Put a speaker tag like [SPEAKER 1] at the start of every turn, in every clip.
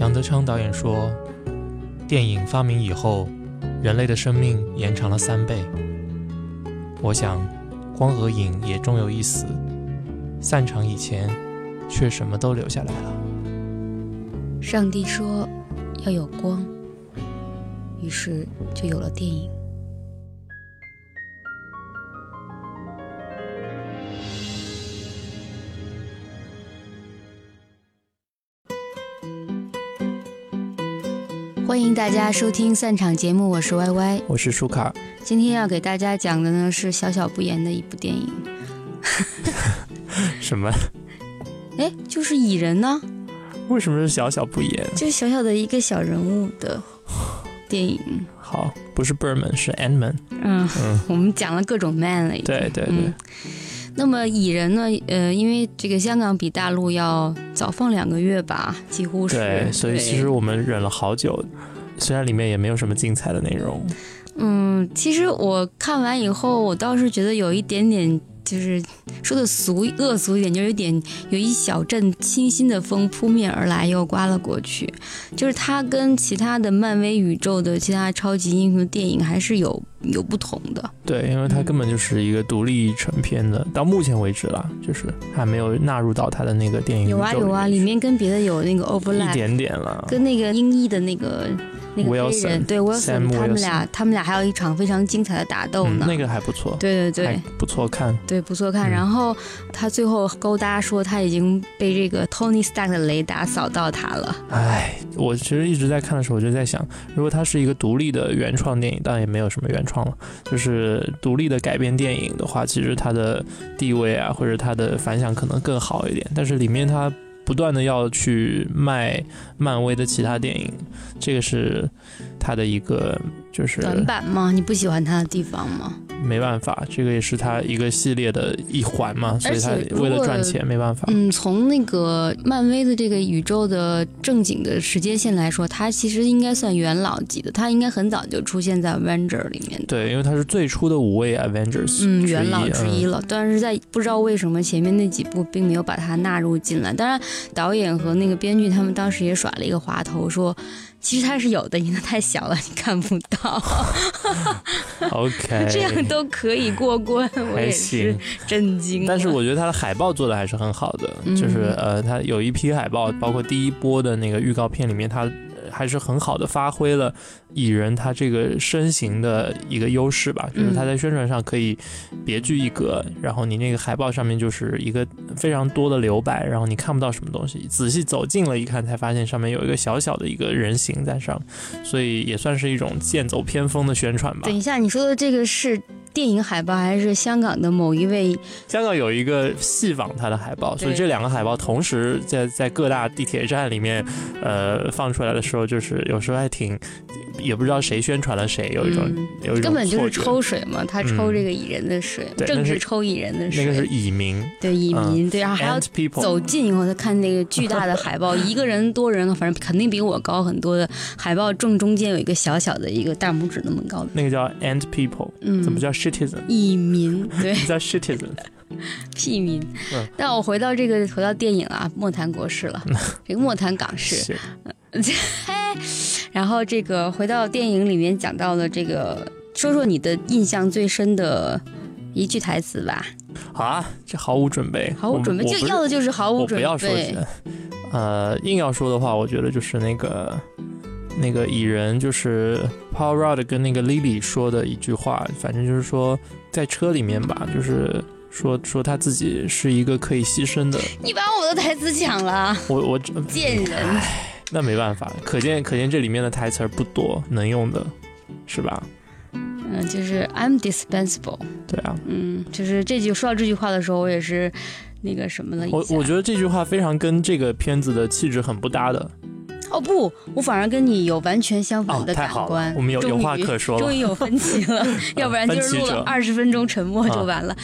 [SPEAKER 1] 杨德昌导演说，电影发明以后，人类的生命延长了三倍。我想，光和影也终有一死，散场以前，却什么都留下来了。
[SPEAKER 2] 上帝说要有光，于是就有了电影。欢迎大家收听散场节目，我是 Y Y，
[SPEAKER 1] 我是舒卡。
[SPEAKER 2] 今天要给大家讲的呢是小小不言的一部电影。
[SPEAKER 1] 什么？
[SPEAKER 2] 哎，就是蚁人呢？
[SPEAKER 1] 为什么是小小不言？
[SPEAKER 2] 就是小小的一个小人物的电影。
[SPEAKER 1] 好，不是 Berman，是 Antman。
[SPEAKER 2] 嗯嗯，我们讲了各种 man 了。
[SPEAKER 1] 对对对。
[SPEAKER 2] 那么蚁人呢？呃，因为这个香港比大陆要早放两个月吧，几乎是。
[SPEAKER 1] 对，所以其实我们忍了好久，虽然里面也没有什么精彩的内容。
[SPEAKER 2] 嗯，其实我看完以后，我倒是觉得有一点点。就是说的俗恶俗一点，就有点有一小阵清新的风扑面而来，又刮了过去。就是它跟其他的漫威宇宙的其他超级英雄电影还是有有不同的。
[SPEAKER 1] 对，因为它根本就是一个独立成片的，到目前为止了，就是还没有纳入到它的那个电影。
[SPEAKER 2] 有啊有啊，里面跟别的有那个 overlap
[SPEAKER 1] 一点点了，
[SPEAKER 2] 跟那个英译的那个。那个黑人对 Wilson，他们俩他们俩还有一场非常精彩的打斗呢，
[SPEAKER 1] 那个还不错，
[SPEAKER 2] 对对对，
[SPEAKER 1] 不错看，
[SPEAKER 2] 对不错看。然后他最后勾搭说他已经被这个 Tony Stark 的雷达扫到他了。
[SPEAKER 1] 唉，我其实一直在看的时候，我就在想，如果它是一个独立的原创电影，当然也没有什么原创了，就是独立的改编电影的话，其实它的地位啊，或者它的反响可能更好一点。但是里面它。不断的要去卖漫威的其他电影，这个是他的一个就是
[SPEAKER 2] 短板吗？你不喜欢他的地方吗？
[SPEAKER 1] 没办法，这个也是他一个系列的一环嘛，所以他为了赚钱没办法。
[SPEAKER 2] 嗯，从那个漫威的这个宇宙的正经的时间线来说，他其实应该算元老级的，他应该很早就出现在 Avenger 里面。
[SPEAKER 1] 对，因为他是最初的五位 Avengers，
[SPEAKER 2] 嗯，元老之一了。但是在不知道为什么前面那几部并没有把他纳入进来，当然。导演和那个编剧他们当时也耍了一个滑头，说其实他是有的，因为他太小了，你看不到。
[SPEAKER 1] OK，
[SPEAKER 2] 这样都可以过关，我也是震惊。
[SPEAKER 1] 但是我觉得他的海报做的还是很好的，就是呃，他有一批海报，包括第一波的那个预告片里面，他。还是很好的发挥了蚁人他这个身形的一个优势吧，就是他在宣传上可以别具一格，然后你那个海报上面就是一个非常多的留白，然后你看不到什么东西，仔细走近了一看才发现上面有一个小小的一个人形在上，所以也算是一种剑走偏锋的宣传吧。
[SPEAKER 2] 等一下，你说的这个是。电影海报还是香港的某一位？
[SPEAKER 1] 香港有一个戏仿他的海报，所以这两个海报同时在在各大地铁站里面，呃，放出来的时候，就是有时候还挺。也不知道谁宣传了谁，有一种有一
[SPEAKER 2] 种根本就是抽水嘛，他抽这个蚁人的水，正是抽蚁人的水。
[SPEAKER 1] 那个是蚁民，
[SPEAKER 2] 对蚁民，对，然后还要走近以后，他看那个巨大的海报，一个人多人，反正肯定比我高很多的海报，正中间有一个小小的一个大拇指那么高的。
[SPEAKER 1] 那个叫 Ant People，嗯，怎么叫 Citizen？
[SPEAKER 2] 蚁民，对，
[SPEAKER 1] 叫 Citizen，
[SPEAKER 2] 屁民。但我回到这个，回到电影啊，莫谈国事了，这个莫谈港事。然后这个回到电影里面讲到了这个，说说你的印象最深的一句台词吧。
[SPEAKER 1] 好啊，这毫无准备，
[SPEAKER 2] 毫无准备，就要的就是毫无准备。
[SPEAKER 1] 不要说，呃，硬要说的话，我觉得就是那个那个蚁人，就是 Paul Rudd 跟那个 Lily 说的一句话，反正就是说在车里面吧，就是说说他自己是一个可以牺牲的。
[SPEAKER 2] 你把我的台词抢了，
[SPEAKER 1] 我我
[SPEAKER 2] 贱人。
[SPEAKER 1] 那没办法，可见可见这里面的台词儿不多，能用的，是吧？
[SPEAKER 2] 嗯，就是 I'm dispensable。
[SPEAKER 1] 对啊，
[SPEAKER 2] 嗯，就是这句说到这句话的时候，我也是那个什么了。
[SPEAKER 1] 我我觉得这句话非常跟这个片子的气质很不搭的。
[SPEAKER 2] 哦不，我反而跟你有完全相反的感官。
[SPEAKER 1] 我们有有话可说
[SPEAKER 2] 终于有分歧了，要不然就是录了二十分钟沉默就完了。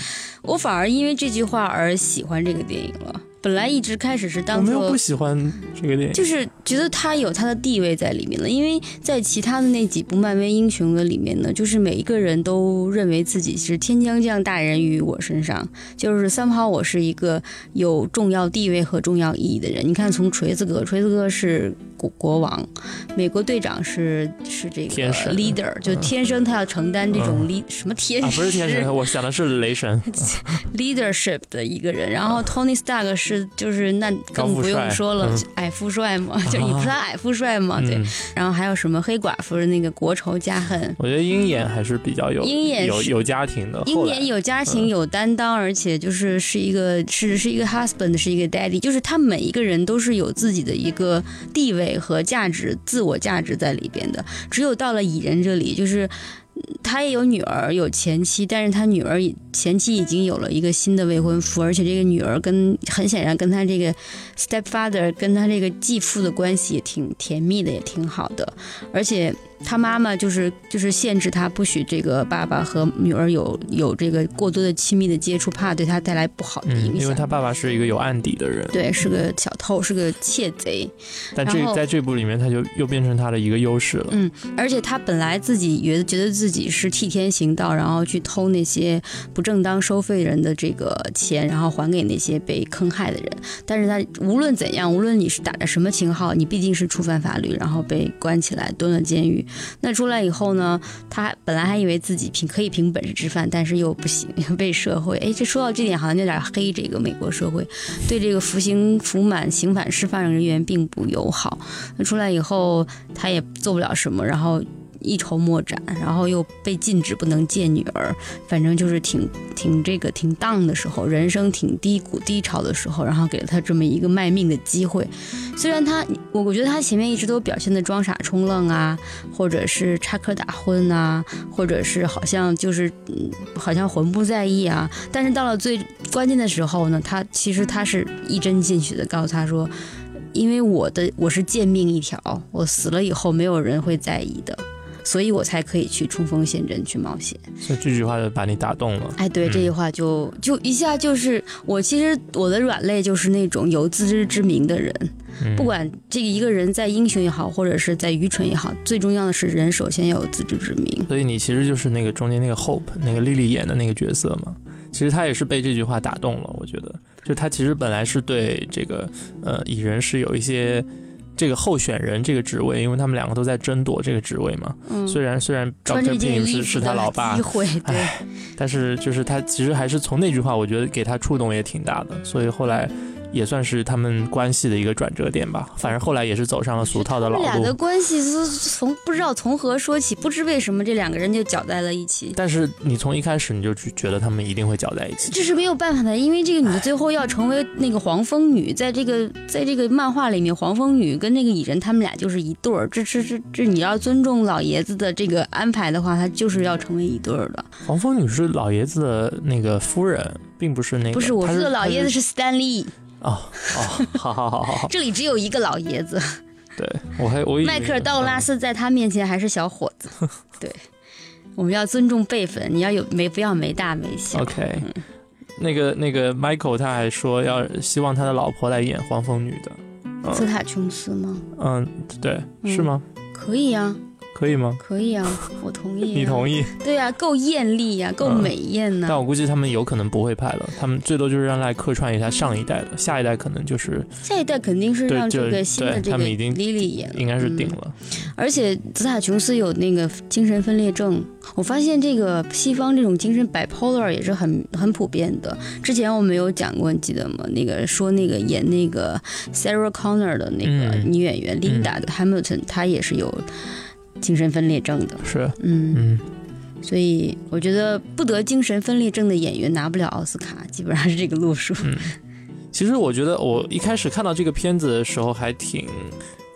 [SPEAKER 2] 我反而因为这句话而喜欢这个电影了。本来一直开始是当
[SPEAKER 1] 我没有不。喜欢这个电影，
[SPEAKER 2] 就是觉得他有他的地位在里面了，因为在其他的那几部漫威英雄的里面呢，就是每一个人都认为自己是天将降大任于我身上，就是三炮我是一个有重要地位和重要意义的人。你看，从锤子哥，锤子哥是国国王，美国队长是是这个 leader，就天生他要承担这种
[SPEAKER 1] 嗯
[SPEAKER 2] lead、什么天
[SPEAKER 1] 啊，
[SPEAKER 2] 使、
[SPEAKER 1] 不是天神，我想的是雷神，
[SPEAKER 2] leadership 的一个人，然后 Tony Stark 是就是那更不用说了
[SPEAKER 1] 嗯，
[SPEAKER 2] 矮富帅嘛，就你不是他矮富帅嘛，对。
[SPEAKER 1] 嗯，
[SPEAKER 2] 然后还有什么黑寡妇的那个国仇家恨，
[SPEAKER 1] 我觉得鹰眼还是比较有
[SPEAKER 2] 鹰眼
[SPEAKER 1] 有有家庭的，
[SPEAKER 2] 鹰眼有家庭有担当，而且就是是一个是是一个 husband，是一个 daddy，就是他每一个人都是有自己的一个地位和价值、自我价值在里边的。只有到了蚁人这里，就是。他也有女儿，有前妻，但是他女儿前妻已经有了一个新的未婚夫，而且这个女儿跟很显然跟他这个 stepfather 跟他这个继父的关系也挺甜蜜的，也挺好的，而且他妈妈就是就是限制他不许这个爸爸和女儿有有这个过多的亲密的接触，怕对他带来不好的
[SPEAKER 1] 嗯，
[SPEAKER 2] 影响。
[SPEAKER 1] 因为他爸爸是一个有案底的人，
[SPEAKER 2] 对，是个小偷，是个窃贼，
[SPEAKER 1] 但这在这部里面他就又变成他的一个优势了，
[SPEAKER 2] 嗯，而且他本来自己觉得觉得自己是替天行道，然后去偷那些不正当收费人的这个钱，然后还给那些被坑害的人。但是他无论怎样，无论你是打着什么旗号，你毕竟是触犯法律，然后被关起来蹲了监狱。那出来以后呢，他本来还以为自己凭可以凭本事吃饭，但是又不行，被社会哎，这说到这点好像有点黑这个美国社会，对这个服刑服满刑满释放人员并不友好。那出来以后，他也做不了什么，然后一筹莫展，然后又被禁止不能见女儿，反正就是挺挺这个挺荡的时候，人生挺低谷低潮的时候，然后给了他这么一个卖命的机会。虽然他，我我觉得他前面一直都表现的装傻充愣啊，或者是插科打诨啊，或者是好像就是嗯，好像魂不在意啊，但是到了最关键的时候呢，他其实他是一针见血的告诉他说。因为我的我是贱命一条，我死了以后没有人会在意的，所以我才可以去冲锋陷阵去冒险。
[SPEAKER 1] 所以这句话就把你打动了。
[SPEAKER 2] 哎，对，
[SPEAKER 1] 嗯
[SPEAKER 2] 这句话就就一下就是我其实我的软肋就是那种有自知之明的人，
[SPEAKER 1] 嗯
[SPEAKER 2] 不管这个一个人在英雄也好，或者是在愚蠢也好，最重要的是人首先要有自知之明。
[SPEAKER 1] 所以你其实就是那个中间那个 Hope 那个莉莉演的那个角色嘛。其实她也是被这句话打动了，我觉得，就她其实本来是对这个呃蚁人是有一些这个候选人这个职位，因为他们两个都在争夺这个职位嘛。
[SPEAKER 2] 嗯，
[SPEAKER 1] 虽然虽然
[SPEAKER 2] 穿这
[SPEAKER 1] Dr.
[SPEAKER 2] 件
[SPEAKER 1] Pym 是是他老爸
[SPEAKER 2] 机，会，对，
[SPEAKER 1] 唉但是就是他其实还是从那句话，我觉得给他触动也挺大的，所以后来也算是他们关系的一个转折点吧。反正后来也是走上了俗套的老
[SPEAKER 2] 他们俩的。关系是从不知道从何说起，不知为什么这两个人就搅在了一起。
[SPEAKER 1] 但是你从一开始你就觉得他们一定会搅在一起。
[SPEAKER 2] 这是没有办法的，因为这个女的最后要成为那个黄蜂女，在这个在这个漫画里面，黄蜂女跟那个蚁人他们俩就是一对儿。这这这这，你要尊重老爷子的这个安排的话，他就是要成为一对儿的。
[SPEAKER 1] 黄蜂女是老爷子的那个夫人，并不是那个。
[SPEAKER 2] 不是，我
[SPEAKER 1] 她
[SPEAKER 2] 说的老爷子
[SPEAKER 1] 是
[SPEAKER 2] 是 Stan Lee，
[SPEAKER 1] 哦哦，好好好好好，
[SPEAKER 2] 这里只有一个老爷子，
[SPEAKER 1] 对我还我以为
[SPEAKER 2] 迈克尔道拉斯在他面前还是小伙子。对，我们要尊重辈分，你要有没不要没大没小。
[SPEAKER 1] OK，那个那个 Michael 他还说要希望他的老婆来演黄蜂女的。
[SPEAKER 2] 斯塔琼斯吗？
[SPEAKER 1] 嗯，对，
[SPEAKER 2] 嗯
[SPEAKER 1] 是吗？
[SPEAKER 2] 可以呀、
[SPEAKER 1] 可以吗？
[SPEAKER 2] 可以啊，我同意、
[SPEAKER 1] 你同
[SPEAKER 2] 意？对呀、够艳丽呀、够
[SPEAKER 1] 嗯
[SPEAKER 2] 美艳呐、
[SPEAKER 1] 但我估计他们有可能不会拍了，他们最多就是让来客串一下上一代的，下一代可能就是
[SPEAKER 2] 下一代肯定是让这个新的这个
[SPEAKER 1] 他们已经
[SPEAKER 2] Lily 演了，
[SPEAKER 1] 应该是定
[SPEAKER 2] 嗯
[SPEAKER 1] 了。
[SPEAKER 2] 而且泽塔琼斯有那个精神分裂症，我发现这个西方这种精神 bipolar 也是很很普遍的。之前我们有讲过，你记得吗？那个说那个演那个 Sarah Connor 的那个
[SPEAKER 1] 嗯
[SPEAKER 2] 女演员 Linda 的 Hamilton，她也是有精神分裂症的。
[SPEAKER 1] 是，
[SPEAKER 2] 嗯，
[SPEAKER 1] 嗯，
[SPEAKER 2] 所以我觉得不得精神分裂症的演员拿不了奥斯卡，基本上是这个路数。
[SPEAKER 1] 其实我觉得我一开始看到这个片子的时候还挺，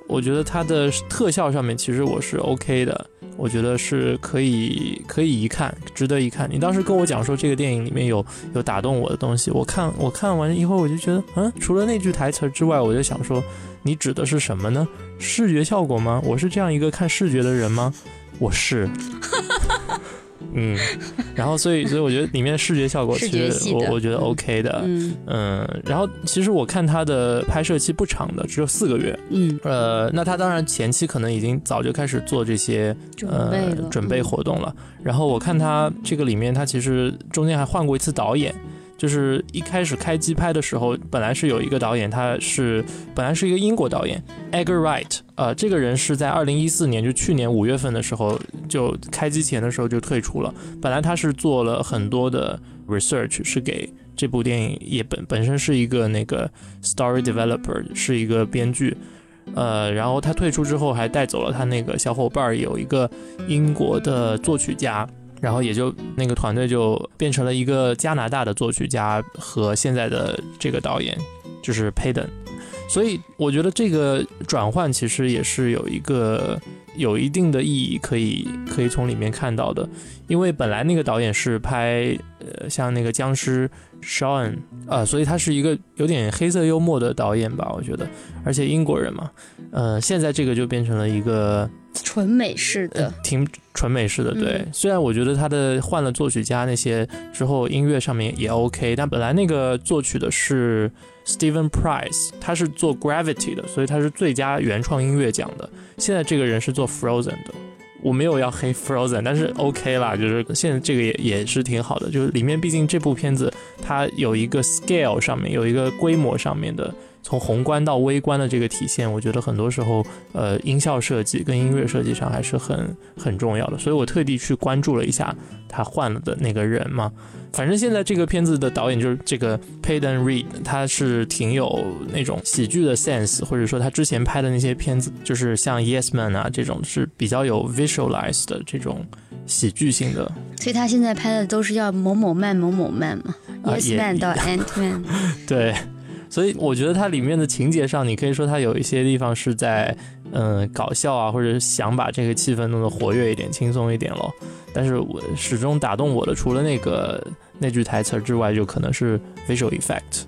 [SPEAKER 1] 我觉得它的特效上面其实我是 OK 的，我觉得是可以可以一看，值得一看。你当时跟我讲说这个电影里面有有打动我的东西，我看我看完以后我就觉得，嗯，除了那句台词之外，我就想说，你指的是什么呢？视觉效果吗？我是这样一个看视觉的人吗？我是。嗯，然后所以所以我觉得里面的视觉效果其实我我觉得 OK 的，嗯嗯，然后其实我看他的拍摄期不长的，只有四个月，嗯呃，那他当然前期可能已经早就开始做这些
[SPEAKER 2] 呃
[SPEAKER 1] 准备活动了，然后我看他这个里面他其实中间还换过一次导演。就是一开始开机拍的时候，本来是有一个导演，他是本来是一个英国导演，Edgar Wright，呃，这个人是在二零一四年，就去年五月份的时候，就开机前的时候就退出了。本来他是做了很多的 research，是给这部电影也本本身是一个那个 story developer，是一个编剧，呃，然后他退出之后还带走了他那个小伙伴，有一个英国的作曲家。然后也就那个团队就变成了一个加拿大的作曲家和现在的这个导演，就是 Payden，所以我觉得这个转换其实也是有一个有一定的意义，可以可以从里面看到的，因为本来那个导演是拍呃像那个僵尸 Shawn 啊，所以他是一个有点黑色幽默的导演吧，我觉得，而且英国人嘛，呃，现在这个就变成了一个。
[SPEAKER 2] 纯美式的，
[SPEAKER 1] 挺纯美式的，对。虽然我觉得他的换了作曲家那些之后，音乐上面也 OK，但本来那个作曲的是 Steven Price，他是做 Gravity 的，所以他是最佳原创音乐奖的。现在这个人是做 Frozen 的，我没有要黑 Frozen，但是 OK 啦，就是现在这个也也是挺好的。就是里面毕竟这部片子它有一个 scale 上面有一个规模上面的。从宏观到微观的这个体现，我觉得很多时候，呃，音效设计跟音乐设计上还是很很重要的。所以我特地去关注了一下他换了的那个人嘛。反正现在这个片子的导演就是这个 Payden Reed，他是挺有那种喜剧的 sense，或者说他之前拍的那些片子，就是像 Yes Man 啊这种是比较有 visualized 的这种喜剧性的。
[SPEAKER 2] 所以他现在拍的都是要某某慢某某慢嘛，Yes Man 到 Ant Man。
[SPEAKER 1] 对。所以我觉得它里面的情节上，你可以说它有一些地方是在嗯搞笑啊，或者想把这个气氛弄得活跃一点、轻松一点咯。但是我始终打动我的，除了那个那句台词之外，就可能是 visual effect。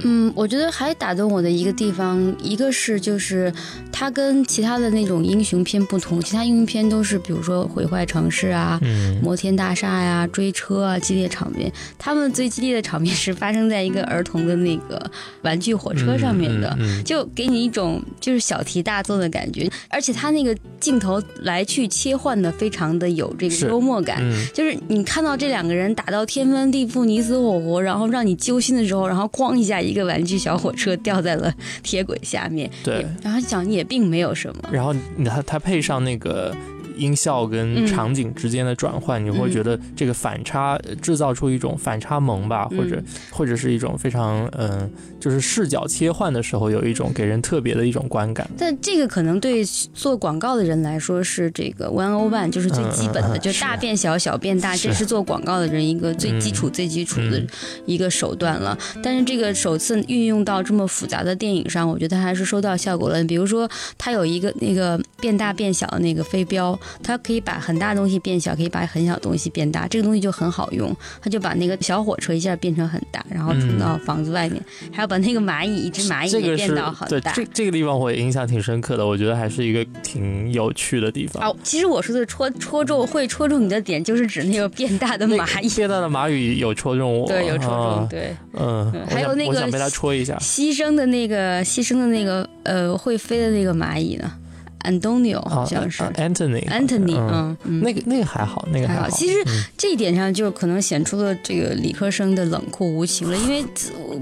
[SPEAKER 2] 嗯，我觉得还打动我的一个地方，一个是就是它跟其他的那种英雄片不同，其他英雄片都是比如说毁坏城市啊、摩天大厦呀、追车啊、激烈场面。他们最激烈的场面是发生在一个儿童的那个玩具火车上面的，就给你一种就是小题大做的感觉。而且他那个镜头来去切换的非常的有这个幽默感，就是你看到这两个人打到天翻地覆、你死我活，然后让你揪心的时候，然后咣一下。一个玩具小火车掉在了铁轨下面，
[SPEAKER 1] 对，
[SPEAKER 2] 然后讲也并没有什么，
[SPEAKER 1] 然后它它配上那个。音效跟场景之间的转换，你会觉得这个反差制造出一种反差萌吧，或者或者是一种非常嗯，就是视角切换的时候有一种给人特别的一种观感。
[SPEAKER 2] 但这个可能对做广告的人来说是这个 one o one，就是最基本的，就大变小，小变大，这是做广告的人一个最基础、最基础的一个手段了。但是这个首次运用到这么复杂的电影上，我觉得还是收到效果了。比如说，它有一个那个变大变小的那个飞镖。它可以把很大东西变小，可以把很小东西变大，这个东西就很好用。它就把那个小火车一下变成很大，然后冲到房子外面，还要把那个蚂蚁一只蚂蚁也变到很大。
[SPEAKER 1] 这这个地方我印象挺深刻的，我觉得还是一个挺有趣的地方。
[SPEAKER 2] 哦，其实我说的戳戳中会戳中你的点，就是指那个变大的蚂蚁。
[SPEAKER 1] 变大的蚂蚁有戳中我，
[SPEAKER 2] 对，有戳中，对，
[SPEAKER 1] 嗯，
[SPEAKER 2] 还有那个
[SPEAKER 1] 想被它戳一下，
[SPEAKER 2] 牺牲的那个牺牲的那个呃会飞的那个蚂蚁呢？Antonio 好像是
[SPEAKER 1] Anthony，Anthony，
[SPEAKER 2] 嗯，
[SPEAKER 1] 那个那个还好，那个还好。
[SPEAKER 2] 其实这一点上就可能显出了这个理科生的冷酷无情了，因为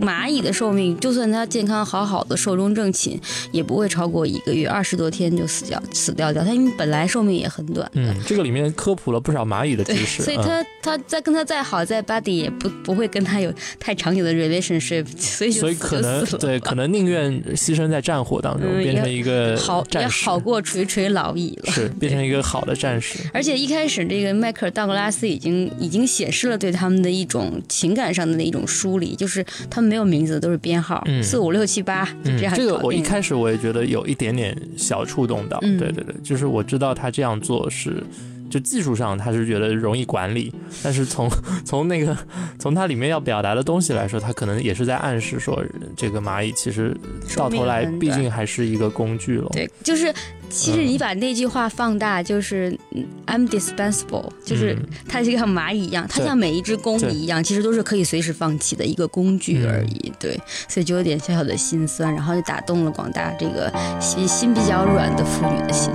[SPEAKER 2] 蚂蚁的寿命，就算它健康好好的、寿终正寝，也不会超过一个月，二十多天就死掉死掉掉。它因为本来寿命也很短。
[SPEAKER 1] 嗯，这个里面科普了不少蚂蚁的知识。
[SPEAKER 2] 所以它它再跟它再好再 buddy 也不不会跟它有太长久的 relationship，所以
[SPEAKER 1] 所以可能对可能宁愿牺牲在战火当中，变成一个
[SPEAKER 2] 好
[SPEAKER 1] 战士。
[SPEAKER 2] 好过。过垂垂老矣了，
[SPEAKER 1] 是变成一个好的战士。
[SPEAKER 2] 而且一开始，这个迈克尔·道格拉斯已经已经显示了对他们的一种情感上的那一种梳理，就是他们没有名字，都是编号，四五六七八这样。
[SPEAKER 1] 这个我一开始我也觉得有一点点小触动到，对对对，就是我知道他这样做是。就技术上他是觉得容易管理，但是从从那个从它里面要表达的东西来说，他可能也是在暗示说，这个蚂蚁其实到头来毕竟还是一个工具了。
[SPEAKER 3] 对，就是其实你把那句话放大，就是 I'm dispensable，就是它就像蚂蚁一样，它像每一只公蚁一样，其实都是可以随时放弃的一个工具而已。对，所以就有点小小的心酸，然后就打动了广大这个心心比较软的妇女的心。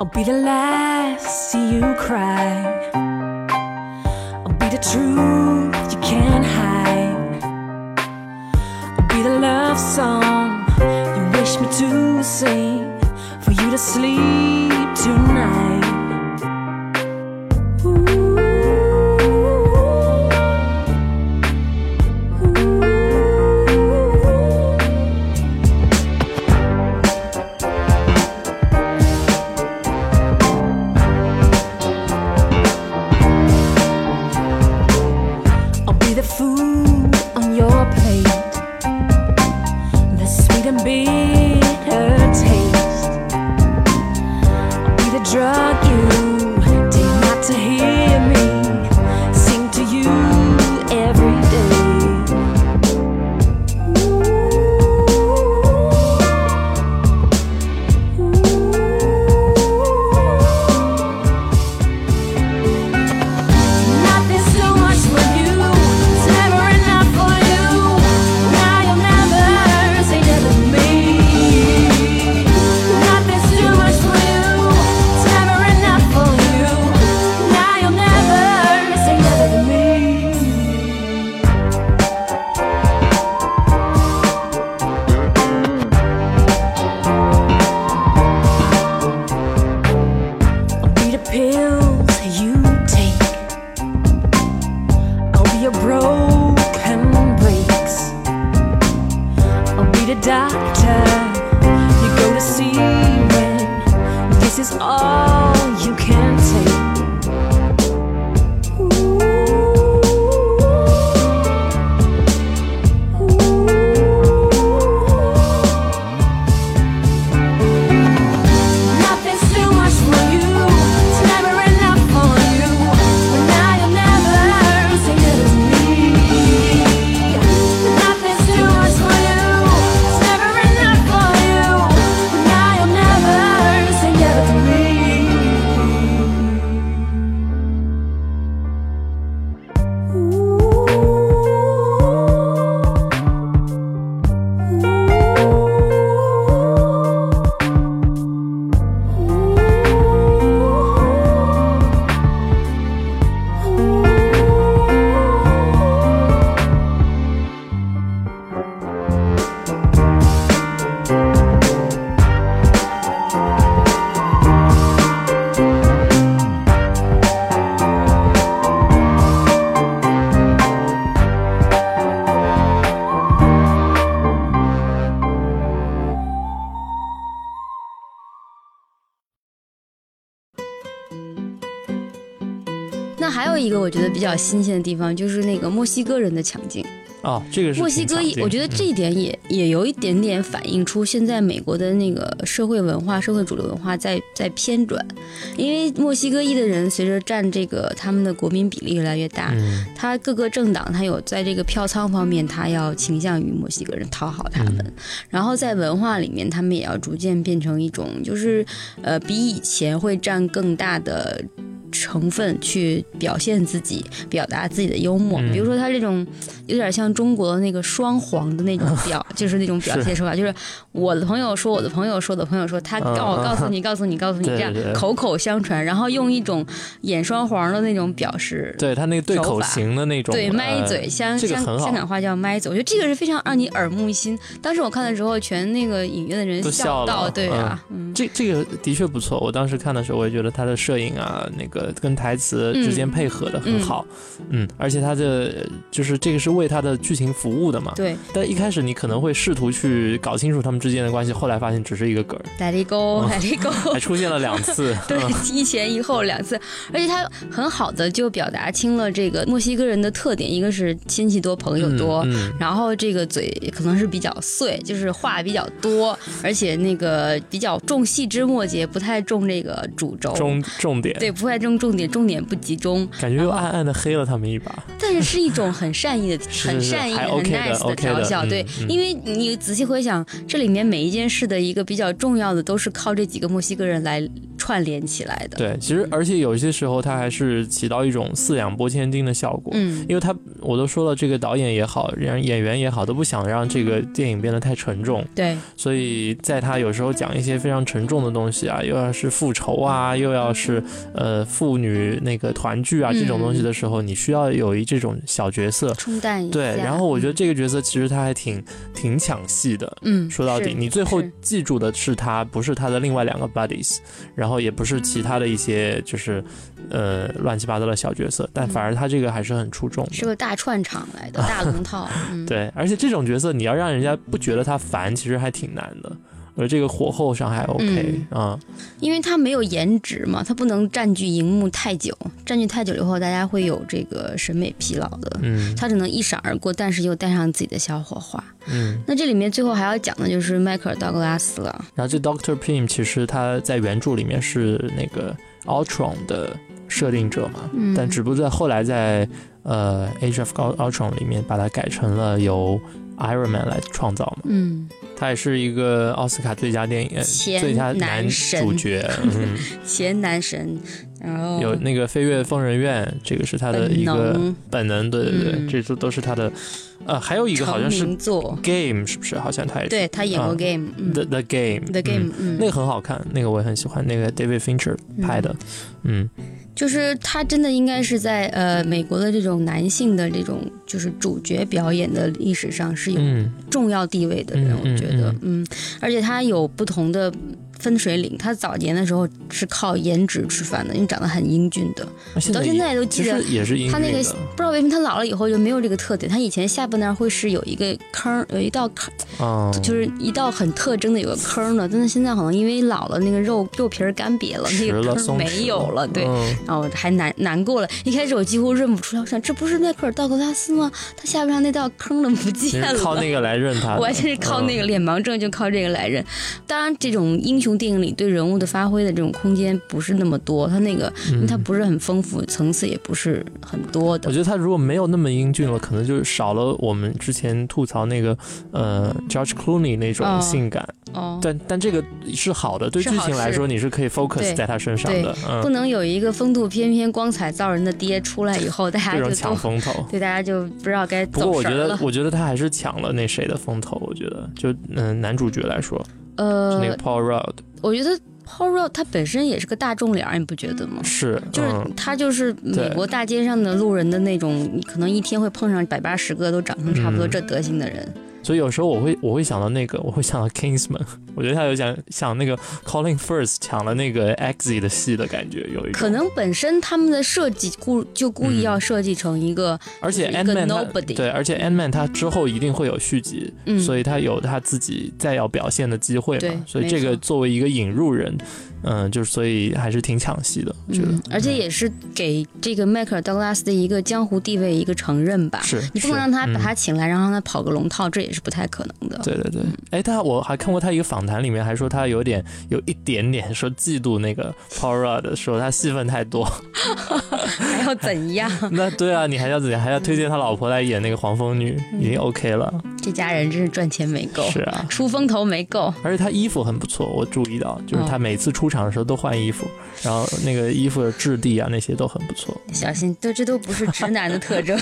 [SPEAKER 3] I'll be the last see you cry. I'll be the truth you can't hide. I'll be the love song you wish me to sing for you to sleep tonight. doctor. You go to see when this is all you can 我觉得比较新鲜的地方就是那个墨西哥人的抢镜。
[SPEAKER 1] 哦，这个
[SPEAKER 3] 墨西哥，我觉得这一点也也有一点点反映出现在美国的那个社会文化、社会主流文化在在偏转，因为墨西哥裔的人随着占这个他们的国民比例越来越大，他各个政党他有在这个票仓方面，他要倾向于墨西哥人讨好他们，然后在文化里面，他们也要逐渐变成一种就是呃比以前会占更大的。成分去表现自己，表达自己的幽默。比如说，他这种有点像中国的那个双簧的那种表，就是那种表现手法，就是我的朋友说，我的朋友说，我的朋友说，他告我告诉你，告诉你，告诉你，这样口口相传，然后用一种演双簧的那种表示。
[SPEAKER 1] 对他那个对口型的那种，
[SPEAKER 3] 对，麦嘴，香香香港话叫麦嘴。我觉得这个是非常让你耳目一新。当时我看的时候，全那个影院的人笑到，对啊，
[SPEAKER 1] 这这个的确不错。我当时看的时候，我也觉得他的摄影啊，那个。跟台词之间配合的很好，嗯，而且他的就是这个是为他的剧情服务的嘛，
[SPEAKER 3] 对。
[SPEAKER 1] 但一开始你可能会试图去搞清楚他们之间的关系，后来发现只是一个梗儿。
[SPEAKER 2] Let it go，Let it go，
[SPEAKER 1] 还出现了两次。
[SPEAKER 2] 对，一前一后两次，而且他很好的就表达清了这个墨西哥人的特点，一个是亲戚多、朋友多，然后这个嘴可能是比较碎，就是话比较多，而且那个比较重细枝末节，不太重这个主轴。
[SPEAKER 1] 重重点。
[SPEAKER 2] 对，不太重重点，重点不集中。
[SPEAKER 1] 感觉又暗暗的黑了他们一把。
[SPEAKER 2] 但是是一种很善意的、很善意、很 nice 的调笑。对，因为你仔细回想，这里面每一件事的一个比较重要的，都是靠这几个墨西哥人来串联起来的。
[SPEAKER 1] 对，其实而且有些时候，它还是起到一种四两拨千斤的效果。嗯，因为他我都说了，这个导演也好，演演员也好，都不想让这个电影变得太沉重。
[SPEAKER 2] 对，
[SPEAKER 1] 所以在他有时候讲一些非常沉重的东西啊，又要是复仇啊，又要是呃父女那个团聚啊这种东西的时候，你需要有一这种小角色
[SPEAKER 2] 冲淡一下。
[SPEAKER 1] 对，然后我觉得这个角色其实他还挺挺抢戏的。
[SPEAKER 2] 嗯，
[SPEAKER 1] 说到底，你最后记住的是他，不是他的另外两个 buddies，然后也不是其他的一些就是呃乱七八糟的小角色，但反而他这个还是很出众，
[SPEAKER 2] 是个大串场来的大龙套。
[SPEAKER 1] 对，而且这种角色你要让人家不觉得他烦，其实还挺难的。而这个火候上还 OK 啊，
[SPEAKER 2] 因为它没有颜值嘛，它不能占据荧幕太久，占据太久以后，大家会有这个审美疲劳的。嗯，它只能一闪而过，但是又带上自己的小火花。嗯，那这里面最后还要讲的就是迈克尔·道格拉斯了。
[SPEAKER 1] 然后这 Doctor Pym 其实他在原著里面是那个 Ultron 的设定者嘛，嗯但只不过在后来在呃 Age of Ultron 里面把它改成了由 Iron Man 来创造嘛。嗯。他也是一个奥斯卡最佳电影最佳男主角，
[SPEAKER 2] 前男神，然后
[SPEAKER 1] 有那个飞跃疯人院，这个是他的一个本能，对对对，这都都是他的。呃，还有一个好像是 Game，是不是？好像他也
[SPEAKER 2] 对他演过 Game，The
[SPEAKER 1] The Game，The
[SPEAKER 2] Game，
[SPEAKER 1] 那个很好看，那个我也很喜欢，那个 David Fincher 拍的，嗯。
[SPEAKER 2] 就是他真的应该是在呃美国的这种男性的这种就是主角表演的历史上是有重要地位的人，我觉得，嗯，而且他有不同的。分水岭，他早年的时候是靠颜值吃饭的，因为长得很英俊的。到现在都记得，他那个不知道为什么他老了以后就没有这个特点。他以前下巴那儿会是有一个坑，有一道坑，就是一道很特征的有个坑的。但是现在好像因为老了，那个肉肉皮干瘪了，那个坑没有了。对，然后还难难过了。一开始我几乎认不出来，我想这不是迈克尔道格拉斯吗？他下巴上那道坑怎么不见了？
[SPEAKER 1] 靠那个来认他，
[SPEAKER 2] 完全是靠那个脸盲症，就靠这个来认。当然，这种英雄。电影里对人物的发挥的这种空间不是那么多，他那个他不是很丰富，层次也不是很多的。
[SPEAKER 1] 我觉得他如果没有那么英俊了，可能就少了我们之前吐槽那个呃 George Clooney 那种性感。哦，但但这个是好的，对剧情来说你是可以 focus 在他身上的。
[SPEAKER 2] 不能有一个风度翩翩、光彩照人的爹出来以后，大家就
[SPEAKER 1] 抢风头，
[SPEAKER 2] 对大家就不知道该。
[SPEAKER 1] 不过我觉得，我觉得他还是抢了那谁的风头。我觉得，就嗯男主角来说。
[SPEAKER 2] 呃，
[SPEAKER 1] 那个 Paul Rudd，
[SPEAKER 2] 我觉得 Paul Rudd 他本身也是个大众脸，你不觉得吗？
[SPEAKER 1] 是，
[SPEAKER 2] 就是他就是美国大街上的路人的那种，可能一天会碰上百八十个都长成差不多这德行的人。
[SPEAKER 1] 所以有时候我会我会想到那个，我会想到 Kingsman，我觉得他有想想那个 Colin Firth 抢了那个 X 的戏的感觉，有一
[SPEAKER 2] 可能本身他们的设计故就故意要设计成一个，
[SPEAKER 1] 而且 n Man 对，而且 n Man 他之后一定会有续集，所以他有他自己再要表现的机会嘛，所以这个作为一个引入人。嗯，就是所以还是挺抢戏的，我觉得，
[SPEAKER 2] 而且也是给这个迈克尔·道格拉斯的一个江湖地位一个承认吧。
[SPEAKER 1] 是
[SPEAKER 2] 你不能让他把他请来，然后让他跑个龙套，这也是不太可能的。
[SPEAKER 1] 对对对，哎，他我还看过他一个访谈，里面还说他有点有一点点说嫉妒那个 Paul Rudd，说他戏份太多，
[SPEAKER 2] 还要怎样？
[SPEAKER 1] 那对啊，你还要怎样？还要推荐他老婆来演那个黄蜂女，已经 OK 了。
[SPEAKER 2] 这家人真是赚钱没够，
[SPEAKER 1] 是啊，
[SPEAKER 2] 出风头没够。
[SPEAKER 1] 而且他衣服很不错，我注意到，就是他每次出场的时候都换衣服，然后那个衣服的质地啊那些都很不错。
[SPEAKER 2] 小心，这这都不是直男的特征。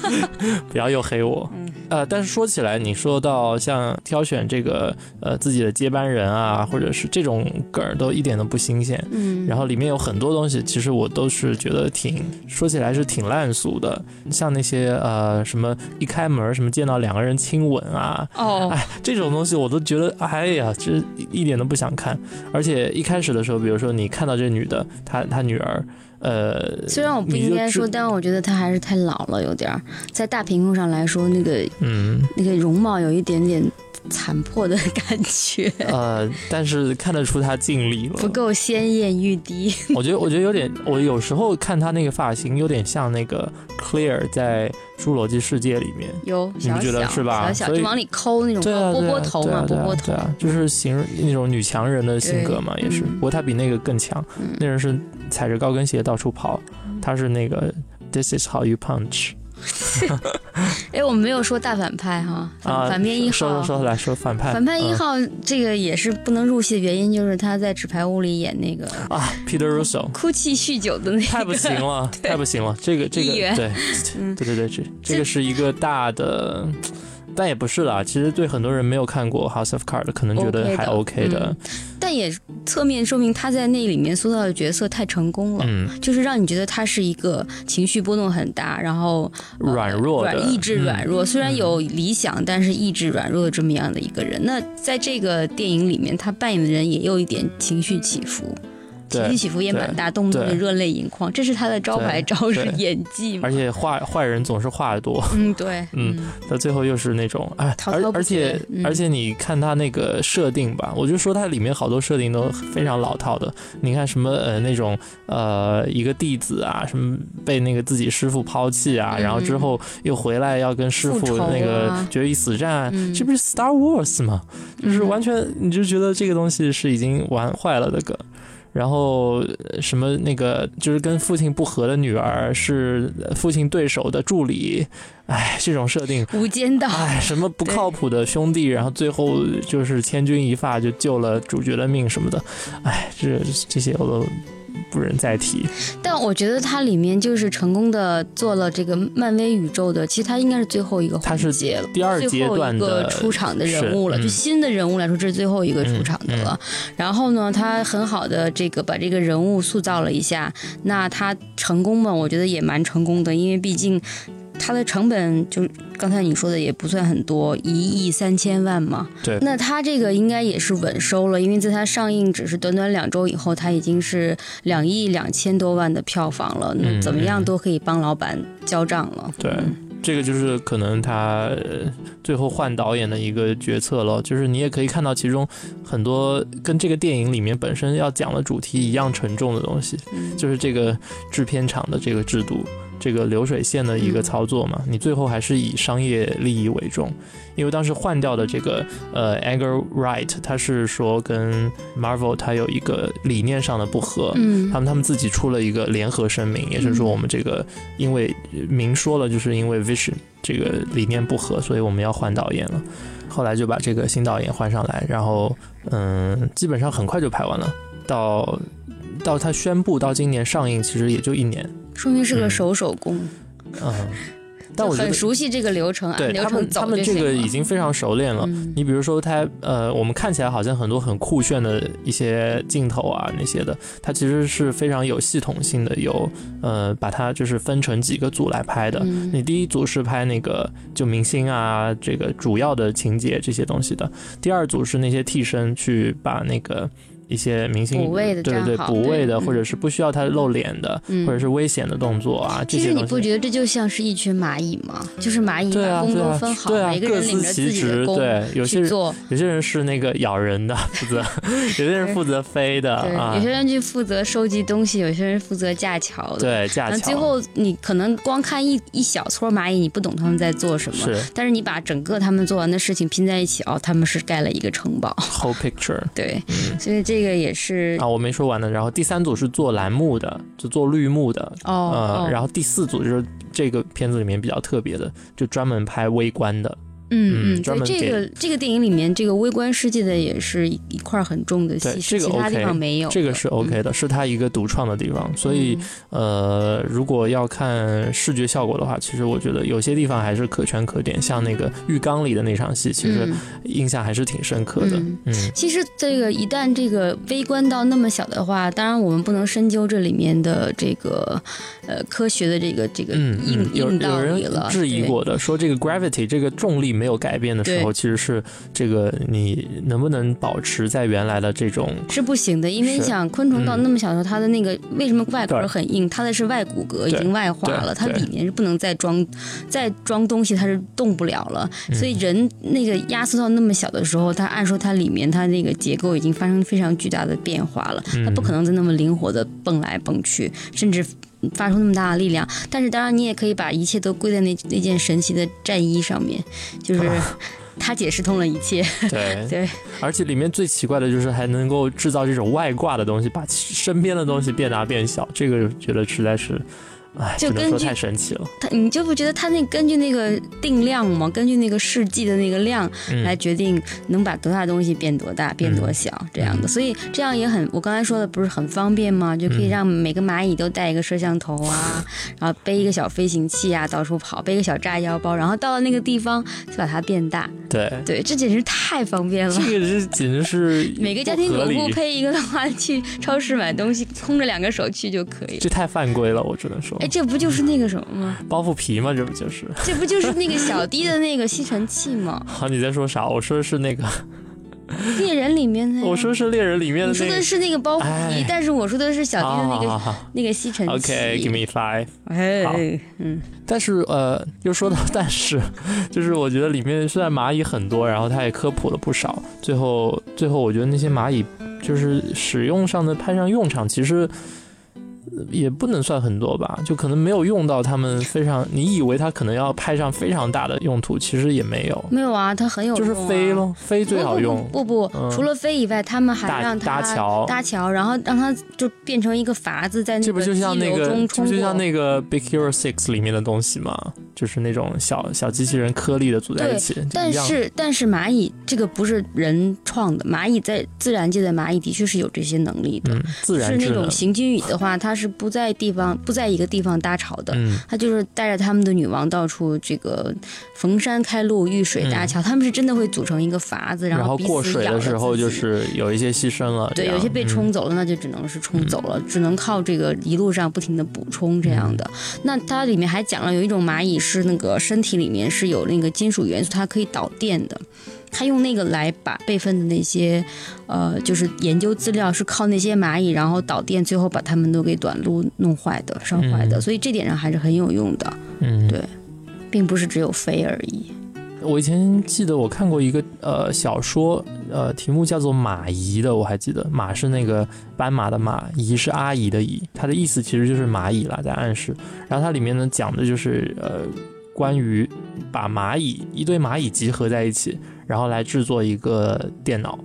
[SPEAKER 1] 不要又黑我。呃，但是说起来，你说到像挑选这个呃自己的接班人啊，或者是这种梗儿，都一点都不新鲜。嗯。然后里面有很多东西，其实我都是觉得挺说起来是挺烂俗的，像那些呃什么一开门什么见到两个人。亲吻啊，哦，哎，这种东西我都觉得，哎呀，这一点都不想看。而且一开始的时候，比如说你看到这女的，她她女儿。呃，
[SPEAKER 2] 虽然我不应该说，但我觉得她还是太老了，有点儿在大屏幕上来说，那个
[SPEAKER 1] 嗯
[SPEAKER 2] 那个容貌有一点点残破的感觉，
[SPEAKER 1] 呃，但是看得出他尽力了，
[SPEAKER 2] 不够鲜艳欲滴。
[SPEAKER 1] 我觉得，我觉得有点，我有时候看他那个发型，有点像那个 Clear 在《侏罗纪世界》里面。
[SPEAKER 2] 有小
[SPEAKER 1] 你们觉得是吧
[SPEAKER 2] 小小就往里抠那种波波头嘛，波波头
[SPEAKER 1] 对。啊，就是形容那种女强人的性格嘛，也是。
[SPEAKER 2] 嗯
[SPEAKER 1] 不过她比那个更强，
[SPEAKER 2] 嗯
[SPEAKER 1] 那人是踩着高跟鞋到处跑，她是那个 This is how you punch
[SPEAKER 2] 哎，我们没有说大反派哈，反面一号
[SPEAKER 1] 说说。说来说反派，
[SPEAKER 2] 反派一
[SPEAKER 1] 嗯
[SPEAKER 2] 号这个也是不能入戏的原因，就是他在《纸牌屋》里演那个
[SPEAKER 1] 啊，Peter Russo。
[SPEAKER 2] 哭泣酗酒的那个，
[SPEAKER 1] 太不行了，太不行了！这个这个对，
[SPEAKER 2] 嗯
[SPEAKER 1] 对对对，这这个是一个大的，但也不是啦。其实对很多人没有看过《House of Cards》，可能觉得
[SPEAKER 2] OK 的
[SPEAKER 1] 还 OK 的
[SPEAKER 2] 嗯。但也侧面说明他在那里面塑造的角色太成功了。
[SPEAKER 1] 嗯，
[SPEAKER 2] 就是让你觉得他是一个情绪波动很大，然后、呃
[SPEAKER 1] 软弱的
[SPEAKER 2] 软意志软弱，
[SPEAKER 1] 嗯
[SPEAKER 2] 虽然有理想，但是意志软弱的这么样的一个人。那在这个电影里面，他扮演的人也有一点情绪起伏，
[SPEAKER 1] 对
[SPEAKER 2] 情绪起伏也蛮大，动不动就热泪盈眶，这是他的招牌招式演技嘛
[SPEAKER 1] 而。且坏坏人总是话得多，
[SPEAKER 2] 嗯，对，
[SPEAKER 1] 嗯到最后又是那种哎，而而且而且你看他那个设定吧，我就说他里面好多设定都非常老套的。你看什么呃那种呃一个弟子啊，什么被那个自己师傅抛弃啊，
[SPEAKER 2] 嗯
[SPEAKER 1] 然后之后又回来要跟师傅那个决一死战，
[SPEAKER 2] 嗯
[SPEAKER 1] 这不是 Star Wars 吗？就是
[SPEAKER 2] 嗯
[SPEAKER 1] 完全你就觉得这个东西是已经玩坏了的梗。然后呃什么那个就是跟父亲不和的女儿是父亲对手的助理，哎，这种设定，
[SPEAKER 2] 无间道。
[SPEAKER 1] 哎，什么不靠谱的兄弟，然后最后就是千钧一发就救了主角的命什么的，哎，这这些我都不忍再提。
[SPEAKER 2] 但我觉得它里面就是成功的做了这个漫威宇宙的，其实它应该是最后一个环节了，
[SPEAKER 1] 第二
[SPEAKER 2] 个出场的人物了。
[SPEAKER 1] 嗯
[SPEAKER 2] 就新的人物来说，这是最后一个出场的了。然后呢，他很好的这个把这个人物塑造了一下，那他成功吗？我觉得也蛮成功的，因为毕竟。它的成本就刚才你说的也不算很多，一亿三千万嘛。
[SPEAKER 1] 对
[SPEAKER 2] 那它这个应该也是稳收了，因为在它上映只是短短两周以后，它已经是两亿两千多万的票房了。那
[SPEAKER 1] 嗯
[SPEAKER 2] 怎么样
[SPEAKER 1] 嗯
[SPEAKER 2] 都可以帮老板交账了。
[SPEAKER 1] 对
[SPEAKER 2] 嗯
[SPEAKER 1] 这个就是可能他呃最后换导演的一个决策了，就是你也可以看到其中很多跟这个电影里面本身要讲的主题一样沉重的东西，
[SPEAKER 2] 嗯
[SPEAKER 1] 就是这个制片厂的这个制度，这个流水线的一个操作嘛，你最后还是以商业利益为重。因为当时换掉的这个呃，Anger Wright，他是说跟 Marvel 他有一个理念上的不合，
[SPEAKER 2] 嗯。
[SPEAKER 1] 他们他们自己出了一个联合声明，也是说我们这个因为明说了，就是因为 vision 这个理念不合，所以我们要换导演了。后来就把这个新导演换上来，然后嗯，基本上很快就拍完了，到到他宣布到今年上映，其实也就一年，
[SPEAKER 2] 说明是个
[SPEAKER 1] 熟
[SPEAKER 2] 手手工，
[SPEAKER 1] 嗯，但我
[SPEAKER 2] 很熟悉这个流程，
[SPEAKER 1] 对他
[SPEAKER 2] 流程走
[SPEAKER 1] 们他们这个已经非常熟练了。
[SPEAKER 2] 嗯
[SPEAKER 1] 你比如说他，呃，我们看起来好像很多很酷炫的一些镜头啊那些的，它其实是非常有系统性的，有呃把它就是分成几个组来拍的。
[SPEAKER 2] 嗯
[SPEAKER 1] 你第一组是拍那个就明星啊，这个主要的情节这些东西的，第二组是那些替身去把那个。一些明星
[SPEAKER 2] 补位的
[SPEAKER 1] 对对对，补位的，或者是不需要他露脸的，
[SPEAKER 2] 嗯
[SPEAKER 1] 或者是危险的动作啊，这
[SPEAKER 2] 其实。你不觉得这就像是一群蚂蚁吗？就是蚂蚁把工作分，好，每个
[SPEAKER 1] 各
[SPEAKER 2] 人领着。自己的工
[SPEAKER 1] 对，有些人
[SPEAKER 2] 去做。
[SPEAKER 1] 有些人是那个咬人的 负责，有些人负责飞的，啊
[SPEAKER 2] 有，些人去负责收集东西，有些人负责架桥的。
[SPEAKER 1] 对架桥。
[SPEAKER 2] 然后最后你可能光看一一小撮蚂蚁，你不懂他们在做什么。
[SPEAKER 1] 是
[SPEAKER 2] 但是你把整个他们做完的事情拼在一起，哦，他们是盖了一个城堡。
[SPEAKER 1] whole picture
[SPEAKER 2] 对，
[SPEAKER 1] 嗯
[SPEAKER 2] 所以这个也是
[SPEAKER 1] 啊，我没说完呢。然后第三组是做栏目的，就做绿幕的，
[SPEAKER 2] 哦
[SPEAKER 1] 呃，
[SPEAKER 2] 哦，
[SPEAKER 1] 然后第四组就是这个片子里面比较特别的，就专门拍微观的。
[SPEAKER 2] 嗯嗯，
[SPEAKER 1] 嗯专门
[SPEAKER 2] 对这个这个电影里面这个微观世界的也是一一块很重的戏，
[SPEAKER 1] 对这个
[SPEAKER 2] 是其他地方没有。
[SPEAKER 1] 这个是 OK 的，是他一个独创的地方。所以
[SPEAKER 2] 嗯
[SPEAKER 1] 呃，如果要看视觉效果的话，其实我觉得有些地方还是可圈可点，像那个浴缸里的那场戏，其实
[SPEAKER 2] 嗯
[SPEAKER 1] 印象还是挺深刻的。
[SPEAKER 2] 嗯
[SPEAKER 1] 嗯
[SPEAKER 2] 其实这个一旦这个微观到那么小的话，当然我们不能深究这里面的这个呃科学的这个这个
[SPEAKER 1] 嗯
[SPEAKER 2] 硬、
[SPEAKER 1] 嗯，有
[SPEAKER 2] 硬道
[SPEAKER 1] 有人
[SPEAKER 2] 理了。
[SPEAKER 1] 质疑，过的，说这个 gravity 这个重力没有改变的时候，其实是这个你能不能保持在原来的这种
[SPEAKER 2] 是不行的，因为你想昆虫到那么小的时候，它的那个为什么外壳很硬？它的是外骨骼已经外化了，它里面是不能再装再装东西，它是动不了了。所以人那个压缩到那么小的时候，它按说它里面它那个结构已经发生非常巨大的变化了，它不可能再那么灵活的蹦来蹦去，甚至。发出那么大的力量，但是当然你也可以把一切都归在那那件神奇的战衣上面，就是他解释通了一切。
[SPEAKER 1] 对
[SPEAKER 2] 对，
[SPEAKER 1] 而且里面最奇怪的就是还能够制造这种外挂的东西，把身边的东西变大变小，这个觉得实在是。哎，
[SPEAKER 2] 就根据
[SPEAKER 1] 太神奇了，
[SPEAKER 2] 他你就不觉得他那根据那个定量吗？根据那个试剂的那个量来决定能把多大东西变多大，变多小这样的，所以这样也很，我刚才说的不是很方便吗？就可以让每个蚂蚁都带一个摄像头啊，然后背一个小飞行器啊，到处跑，背个小炸药包，然后到了那个地方就把它变大。
[SPEAKER 1] 对
[SPEAKER 2] 对，这简直太方便了。
[SPEAKER 1] 这个是简直是
[SPEAKER 2] 每个家庭主妇配一个的话，去超市买东西，空着两个手去就可以。
[SPEAKER 1] 这太犯规了，我只能说。
[SPEAKER 2] 哎，这不就是那个什么吗？
[SPEAKER 1] 包袱皮吗？这不就是？
[SPEAKER 2] 这不就是那个小滴的那个吸尘器吗？
[SPEAKER 1] 好，你在说啥？我说的是那个
[SPEAKER 2] 猎人里面的。
[SPEAKER 1] 我说是猎人里面的。
[SPEAKER 2] 你说的是那个包袱皮，但是我说的是小滴的那个那个吸尘器。
[SPEAKER 1] OK，give me five。
[SPEAKER 2] 哎，嗯。
[SPEAKER 1] 但是呃，又说到但是，就是我觉得里面虽然蚂蚁很多，然后它也科普了不少。最后，最后我觉得那些蚂蚁就是使用上的派上用场，其实。也不能算很多吧，就可能没有用到他们非常，你以为它可能要派上非常大的用途，其实也没有。
[SPEAKER 2] 没有啊，它很有
[SPEAKER 1] 用，就是飞咯，飞最好用。
[SPEAKER 2] 不不，除了飞以外，他们还让它
[SPEAKER 1] 搭桥，
[SPEAKER 2] 搭桥，然后让它就变成一个筏子，在那个激流中冲
[SPEAKER 1] 过。就像那个《Big Hero Six》里面的东西嘛，就是那种小小机器人颗粒的组在一起。
[SPEAKER 2] 但是但是蚂蚁这个不是人创的，蚂蚁在自然界的蚂蚁的确是有这些能力的。
[SPEAKER 1] 自然
[SPEAKER 2] 是那种行军蚁的话，它是不在地方不在一个地方搭巢的，他就是带着他们的女王到处这个逢山开路遇水搭桥，他们是真的会组成一个筏子，
[SPEAKER 1] 然
[SPEAKER 2] 后
[SPEAKER 1] 过水的时候就是有一些牺牲了，
[SPEAKER 2] 对，有些被冲走了，那就只能是冲走了，只能靠这个一路上不停的补充这样的。那它里面还讲了有一种蚂蚁是那个身体里面是有那个金属元素，它可以导电的。他用那个来把备份的那些，呃，就是研究资料是靠那些蚂蚁，然后导电，最后把他们都给短路弄坏的、烧坏的，所以这点上还是很有用的。
[SPEAKER 1] 嗯，
[SPEAKER 2] 对，并不是只有飞而已。
[SPEAKER 1] 我以前记得我看过一个呃小说，呃，题目叫做《马姨》的，我还记得，马是那个斑马的马，姨是阿姨的姨，它的意思其实就是蚂蚁啦，在暗示。然后它里面呢讲的就是呃，关于把蚂蚁一堆蚂蚁集合在一起。然后来制作一个电脑，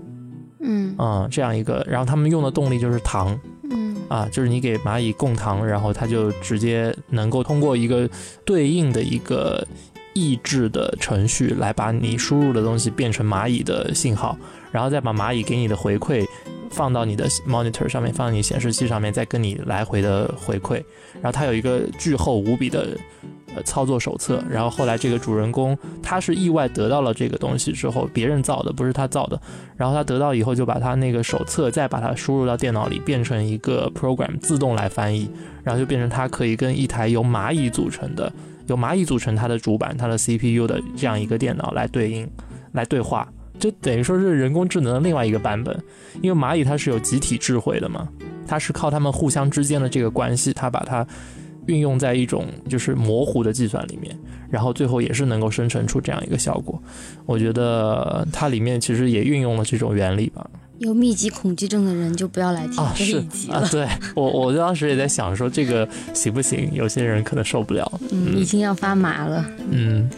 [SPEAKER 2] 嗯
[SPEAKER 1] 啊，这样一个，然后他们用的动力就是糖，
[SPEAKER 2] 嗯
[SPEAKER 1] 啊，就是你给蚂蚁供糖，然后它就直接能够通过一个对应的一个抑制的程序来把你输入的东西变成蚂蚁的信号，然后再把蚂蚁给你的回馈放到你的 monitor 上面，放到你显示器上面，再跟你来回的回馈，然后它有一个巨厚无比的。操作手册，然后后来这个主人公他是意外得到了这个东西之后，别人造的不是他造的，然后他得到以后就把他那个手册再把它输入到电脑里，变成一个 program 自动来翻译，然后就变成它可以跟一台由蚂蚁组成的、由蚂蚁组成它的主板、它的 CPU 的这样一个电脑来对应、来对话，就等于说是人工智能的另外一个版本，因为蚂蚁它是有集体智慧的嘛，它是靠它们互相之间的这个关系，它把它。运用在一种就是模糊的计算里面，然后最后也是能够生成出这样一个效果。我觉得它里面其实也运用了这种原理吧。
[SPEAKER 2] 有密集恐惧症的人就不要来听这一集了。
[SPEAKER 1] 对我，我当时也在想说这个行不行？有些人可能受不了。
[SPEAKER 2] 嗯，已经要发麻了。
[SPEAKER 1] 嗯，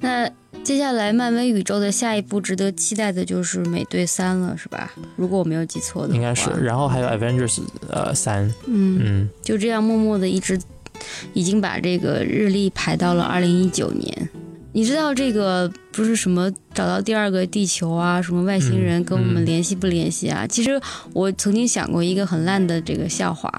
[SPEAKER 2] 那。接下来，漫威宇宙的下一步值得期待的就是美队三了，是吧？如果我没有记错的话，
[SPEAKER 1] 应该是。然后还有 Avengers 呃三，
[SPEAKER 2] 嗯
[SPEAKER 1] 嗯，
[SPEAKER 2] 就这样默默的一直已经把这个日历排到了二零一九年。你知道这个不是什么找到第二个地球啊，什么外星人跟我们联系不联系啊？其实我曾经想过一个很烂的这个笑话，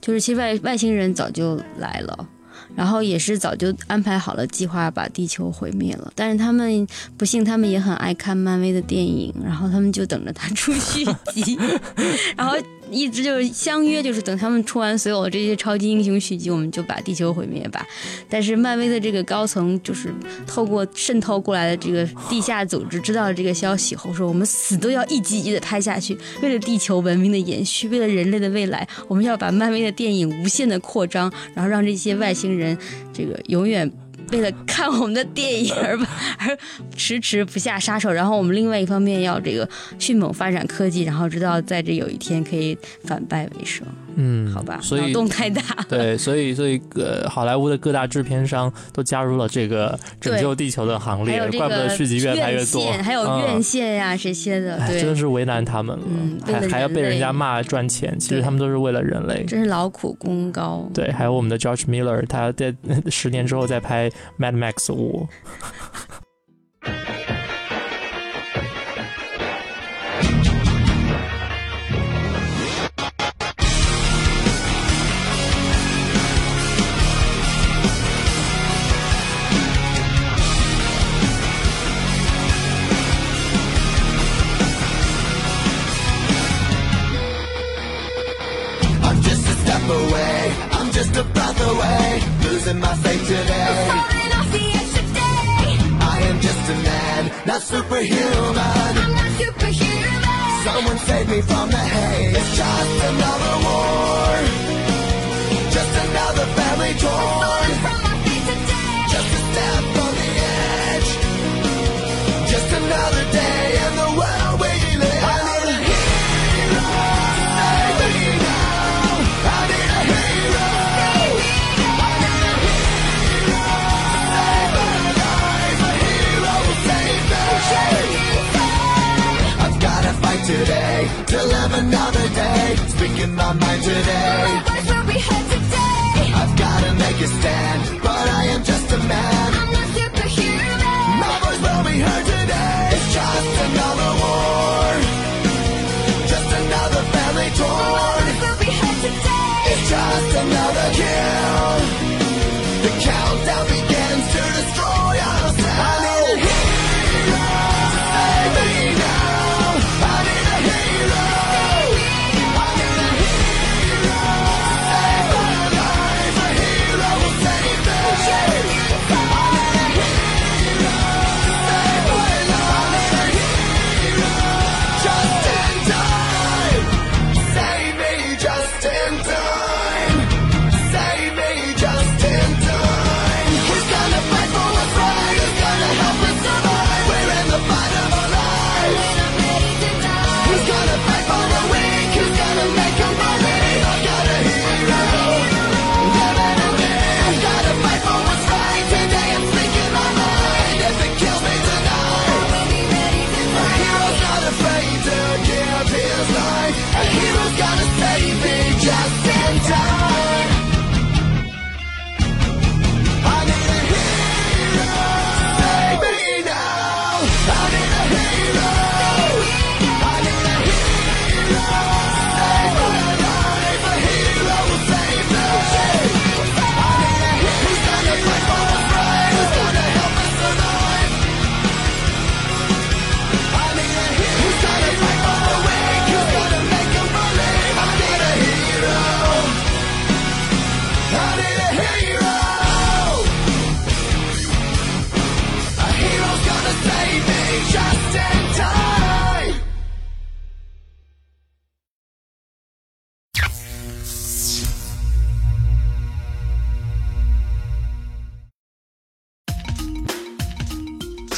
[SPEAKER 2] 就是其实外外星人早就来了。然后也是早就安排好了计划把地球毁灭了，但是他们不幸，他们也很爱看漫威的电影，然后他们就等着他出续集。然后一直就是相约，就是等他们出完所有这些超级英雄续集，我们就把地球毁灭吧。但是漫威的这个高层就是透过渗透过来的这个地下组织知道了这个消息后，说我们死都要一集一集的拍下去，为了地球文明的延续，为了人类的未来，我们要把漫威的电影无限的扩张，然后让这些外星人这个永远。为了看我们的电影而 而迟迟不下杀手，然后我们另外一方面要这个迅猛发展科技，然后直到在这有一天可以反败为胜。
[SPEAKER 1] 嗯，
[SPEAKER 2] 好吧，
[SPEAKER 1] 所以
[SPEAKER 2] 脑洞太大。
[SPEAKER 1] 对，所以所以呃，好莱坞的各大制片商都加入了这个拯救地球的行列，怪不得续集越拍越多，
[SPEAKER 2] 还有院线呀这些的，对，
[SPEAKER 1] 真的是为难他们了，还还要被人家骂赚钱，其实他们都是为了人类，
[SPEAKER 2] 真是劳苦功高。
[SPEAKER 1] 对，还有我们的 George Miller，他在十年之后再拍。Mad Max 五。
[SPEAKER 4] Not superhuman.
[SPEAKER 5] I'm not superhuman.
[SPEAKER 4] Someone save me from the hate. It's just another war. Just another family torn. Today to live another day. Speaking my mind today.
[SPEAKER 5] Where we head today?
[SPEAKER 4] I've gotta make a stand, but I am just a man.
[SPEAKER 5] I'm not superhuman.
[SPEAKER 4] My voice will be heard today. It's just another war. Just another family torn.
[SPEAKER 5] Where's where we head today?
[SPEAKER 4] It's just another kill. The countdown begins to destroy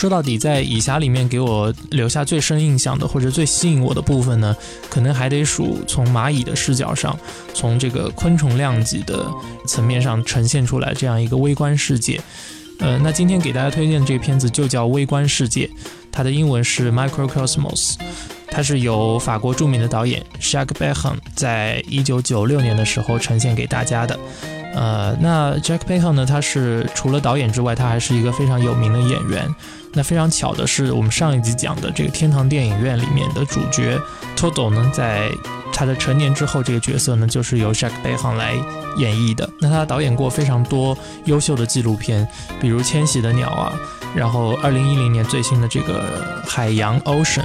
[SPEAKER 1] 说到底，在蚁侠里面给我留下最深印象的，或者最吸引我的部分呢，可能还得数从蚂蚁的视角上，从这个昆虫量级的层面上呈现出来这样一个微观世界。呃，那今天给大家推荐这个片子就叫《微观世界》，它的英文是 Microcosmos，它是由法国著名的导演 Jacques Behan 在一九九六年的时候呈现给大家的。呃，那 Jack Behan 呢，他是除了导演之外，他还是一个非常有名的演员。那非常巧的是，我们上一集讲的这个天堂电影院里面的主角 Toto 呢，在他的成年之后，这个角色呢，就是由 Jack Behan 来演绎的。那他导演过非常多优秀的纪录片，比如《迁徙的鸟》啊，然后二零一零年最新的这个《海洋 Ocean》，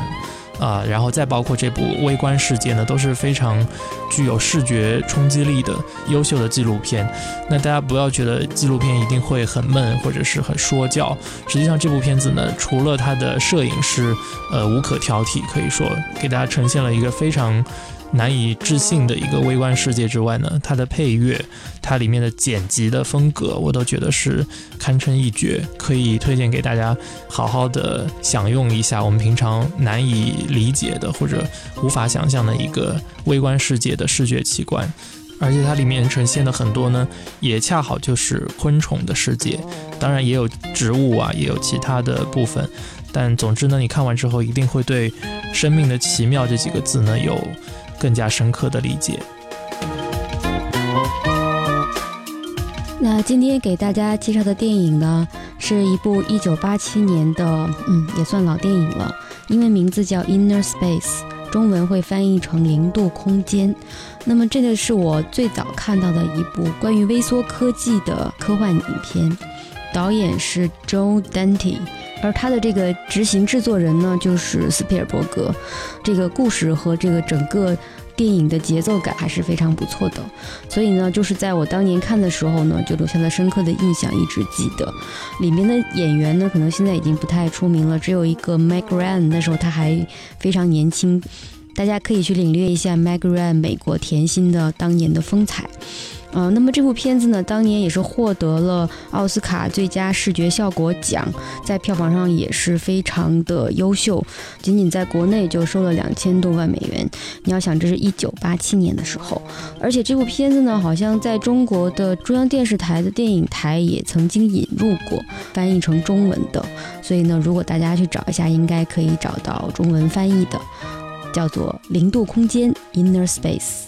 [SPEAKER 1] 啊、然后再包括这部《微观世界》呢，都是非常具有视觉冲击力的优秀的纪录片。那大家不要觉得纪录片一定会很闷或者是很说教，实际上这部片子呢，除了它的摄影是呃无可挑剔，可以说给大家呈现了一个非常难以置信的一个微观世界之外呢，它的配乐，它里面的剪辑的风格，我都觉得是堪称一绝，可以推荐给大家好好的享用一下我们平常难以理解的或者无法想象的一个微观世界的视觉奇观。而且它里面呈现的很多呢，也恰好就是昆虫的世界，当然也有植物啊，也有其他的部分。但总之呢，你看完之后一定会对“生命的奇妙”这几个字呢有更加深刻的理解。
[SPEAKER 2] 那今天给大家介绍的电影呢，是一部1987年的，嗯，也算老电影了，英文名字叫《Inner Space》，中文会翻译成《零度空间》。那么这个是我最早看到的一部关于微缩科技的科幻影片，导演是 Joe Dante。而他的这个执行制作人呢，就是斯皮尔伯格。这个故事和这个整个电影的节奏感还是非常不错的。所以呢，就是在我当年看的时候呢，就留下了深刻的印象，一直记得。里面的演员呢，可能现在已经不太出名了，只有一个 Meg Ryan，那时候他还非常年轻。大家可以去领略一下 Meg Ryan 美国甜心的当年的风采。呃，那么这部片子呢，当年也是获得了奥斯卡最佳视觉效果奖，在票房上也是非常的优秀，仅仅在国内就收了两千多万美元。你要想，这是一九八七年的时候，而且这部片子呢，好像在中国的中央电视台的电影台也曾经引入过，翻译成中文的。所以呢，如果大家去找一下，应该可以找到中文翻译的，叫做《零度空间》（Inner Space）。